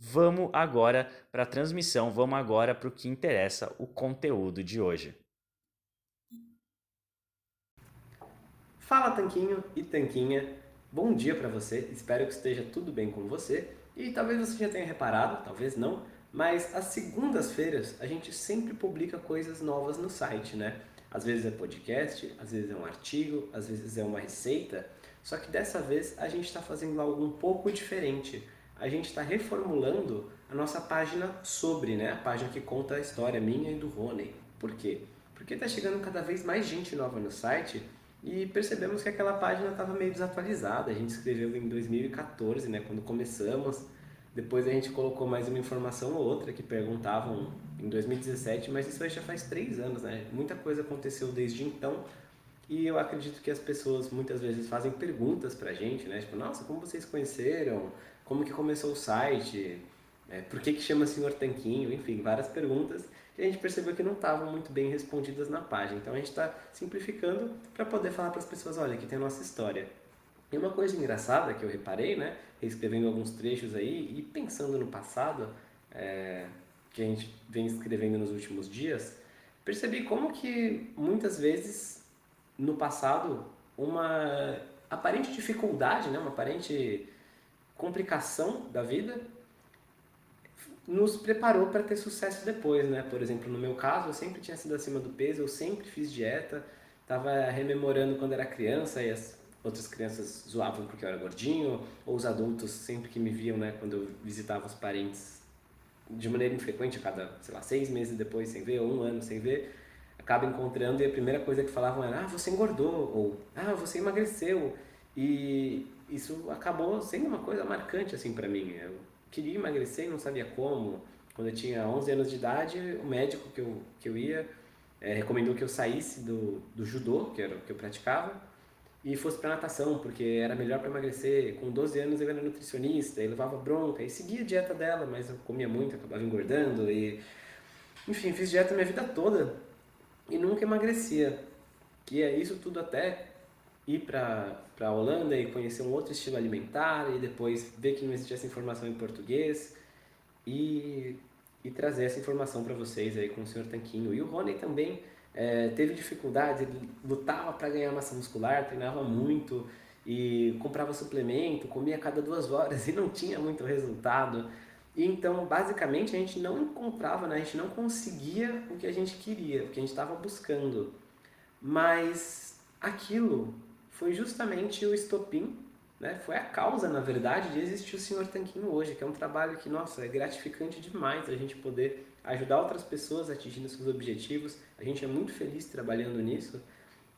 Vamos agora para a transmissão, vamos agora para o que interessa, o conteúdo de hoje. Fala Tanquinho e Tanquinha, bom dia para você, espero que esteja tudo bem com você. E talvez você já tenha reparado, talvez não, mas às segundas-feiras a gente sempre publica coisas novas no site, né? Às vezes é podcast, às vezes é um artigo, às vezes é uma receita, só que dessa vez a gente está fazendo algo um pouco diferente a gente está reformulando a nossa página sobre, né? A página que conta a história minha e do Rony. Por quê? Porque está chegando cada vez mais gente nova no site e percebemos que aquela página estava meio desatualizada. A gente escreveu em 2014, né? Quando começamos. Depois a gente colocou mais uma informação ou outra que perguntavam em 2017, mas isso aí já faz três anos, né? Muita coisa aconteceu desde então e eu acredito que as pessoas muitas vezes fazem perguntas pra gente, né? Tipo, nossa, como vocês conheceram? Como que começou o site? É, por que, que chama Senhor Tanquinho? Enfim, várias perguntas que a gente percebeu que não estavam muito bem respondidas na página. Então a gente está simplificando para poder falar para as pessoas, olha, aqui tem a nossa história. E uma coisa engraçada que eu reparei, né, escrevendo alguns trechos aí e pensando no passado, é, que a gente vem escrevendo nos últimos dias, percebi como que muitas vezes no passado uma aparente dificuldade, né, uma aparente complicação da vida nos preparou para ter sucesso depois, né? Por exemplo, no meu caso, eu sempre tinha sido acima do peso, eu sempre fiz dieta, estava rememorando quando era criança e as outras crianças zoavam porque eu era gordinho, ou os adultos sempre que me viam, né, quando eu visitava os parentes de maneira infrequente, a cada, sei lá, seis meses depois sem ver, ou um ano sem ver, acaba encontrando e a primeira coisa que falavam era: ah, você engordou, ou ah, você emagreceu. E isso acabou sendo uma coisa marcante assim para mim. Eu queria emagrecer e não sabia como. Quando eu tinha 11 anos de idade, o médico que eu, que eu ia é, recomendou que eu saísse do, do judô, que era o que eu praticava, e fosse para natação, porque era melhor para emagrecer. Com 12 anos eu era nutricionista, e levava bronca, e seguia a dieta dela, mas eu comia muito, acabava engordando, e enfim, fiz dieta minha vida toda e nunca emagrecia. Que é isso tudo até ir para a Holanda e conhecer um outro estilo alimentar e depois ver que não existia essa informação em português e, e trazer essa informação para vocês aí com o Sr. Tanquinho. E o Rony também é, teve dificuldades, ele lutava para ganhar massa muscular, treinava muito e comprava suplemento, comia a cada duas horas e não tinha muito resultado. E então, basicamente, a gente não encontrava, né? a gente não conseguia o que a gente queria, o que a gente estava buscando. Mas aquilo foi justamente o estopim, né? foi a causa, na verdade, de existir o Senhor Tanquinho hoje, que é um trabalho que, nossa, é gratificante demais a gente poder ajudar outras pessoas atingindo seus objetivos. A gente é muito feliz trabalhando nisso.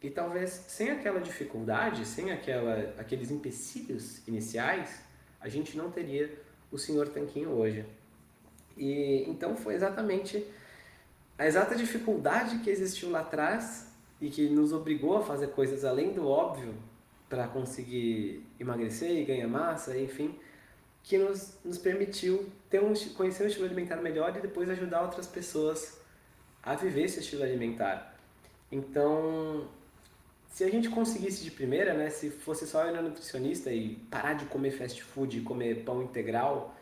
E talvez sem aquela dificuldade, sem aquela, aqueles empecilhos iniciais, a gente não teria o senhor Tanquinho hoje. E então foi exatamente a exata dificuldade que existiu lá atrás e que nos obrigou a fazer coisas além do óbvio para conseguir emagrecer e ganhar massa, enfim, que nos, nos permitiu ter um, conhecer um estilo alimentar melhor e depois ajudar outras pessoas a viver esse estilo alimentar. Então, se a gente conseguisse de primeira, né, se fosse só ir na nutricionista e parar de comer fast food comer pão integral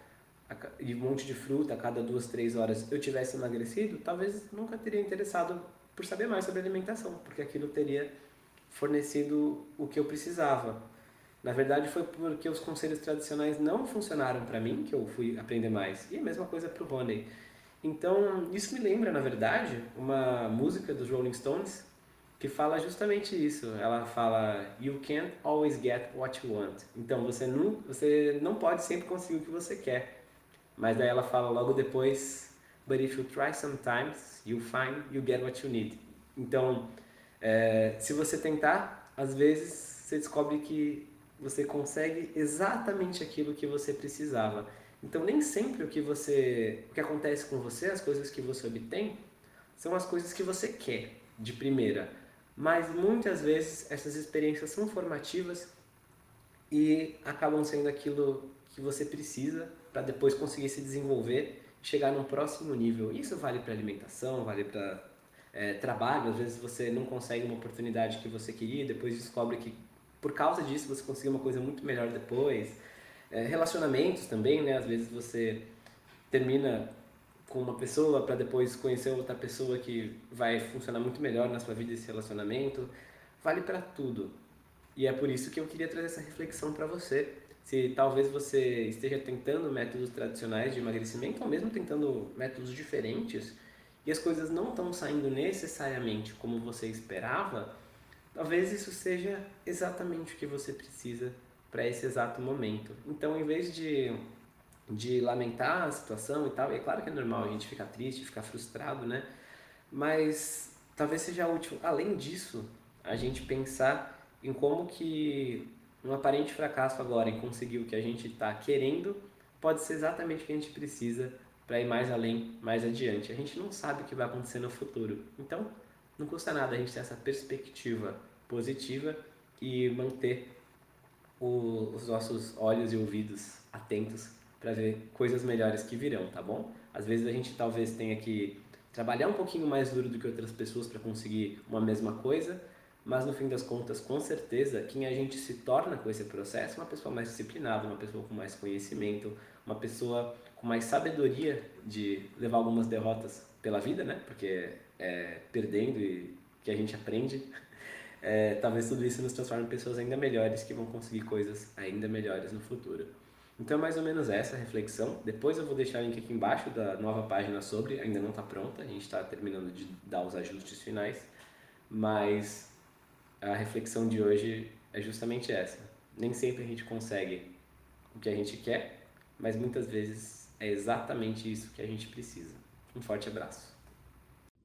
e um monte de fruta a cada duas, três horas, eu tivesse emagrecido, talvez nunca teria interessado por saber mais sobre alimentação, porque aquilo teria fornecido o que eu precisava. Na verdade, foi porque os conselhos tradicionais não funcionaram para mim que eu fui aprender mais. E a mesma coisa para o Rony. Então, isso me lembra, na verdade, uma música dos Rolling Stones que fala justamente isso. Ela fala: You can't always get what you want. Então, você não, você não pode sempre conseguir o que você quer. Mas daí ela fala logo depois: But if you try sometimes, you find you get what you need. Então, é, se você tentar, às vezes você descobre que você consegue exatamente aquilo que você precisava. Então nem sempre o que você, o que acontece com você, as coisas que você obtém, são as coisas que você quer de primeira. Mas muitas vezes essas experiências são formativas e acabam sendo aquilo que você precisa para depois conseguir se desenvolver chegar num próximo nível. Isso vale para alimentação, vale para é, trabalho, às vezes você não consegue uma oportunidade que você queria, depois descobre que por causa disso você conseguiu uma coisa muito melhor depois. É, relacionamentos também, né? Às vezes você termina com uma pessoa para depois conhecer outra pessoa que vai funcionar muito melhor na sua vida esse relacionamento. Vale para tudo. E é por isso que eu queria trazer essa reflexão para você. Se talvez você esteja tentando métodos tradicionais de emagrecimento ou mesmo tentando métodos diferentes, e as coisas não estão saindo necessariamente como você esperava, talvez isso seja exatamente o que você precisa para esse exato momento. Então, em vez de, de lamentar a situação e tal, é claro que é normal a gente ficar triste, ficar frustrado, né? Mas talvez seja útil, além disso, a gente pensar em como que um aparente fracasso agora em conseguir o que a gente está querendo pode ser exatamente o que a gente precisa para ir mais além, mais adiante. A gente não sabe o que vai acontecer no futuro. Então, não custa nada a gente ter essa perspectiva positiva e manter os nossos olhos e ouvidos atentos para ver coisas melhores que virão, tá bom? Às vezes a gente talvez tenha que trabalhar um pouquinho mais duro do que outras pessoas para conseguir uma mesma coisa, mas no fim das contas, com certeza, quem a gente se torna com esse processo é uma pessoa mais disciplinada, uma pessoa com mais conhecimento, uma pessoa com mais sabedoria de levar algumas derrotas pela vida, né? Porque é perdendo e que a gente aprende. É, talvez tudo isso nos transforme em pessoas ainda melhores que vão conseguir coisas ainda melhores no futuro. Então, é mais ou menos essa reflexão. Depois eu vou deixar o link aqui embaixo da nova página sobre, ainda não está pronta, a gente está terminando de dar os ajustes finais, mas a reflexão de hoje é justamente essa. Nem sempre a gente consegue o que a gente quer, mas muitas vezes é exatamente isso que a gente precisa. Um forte abraço.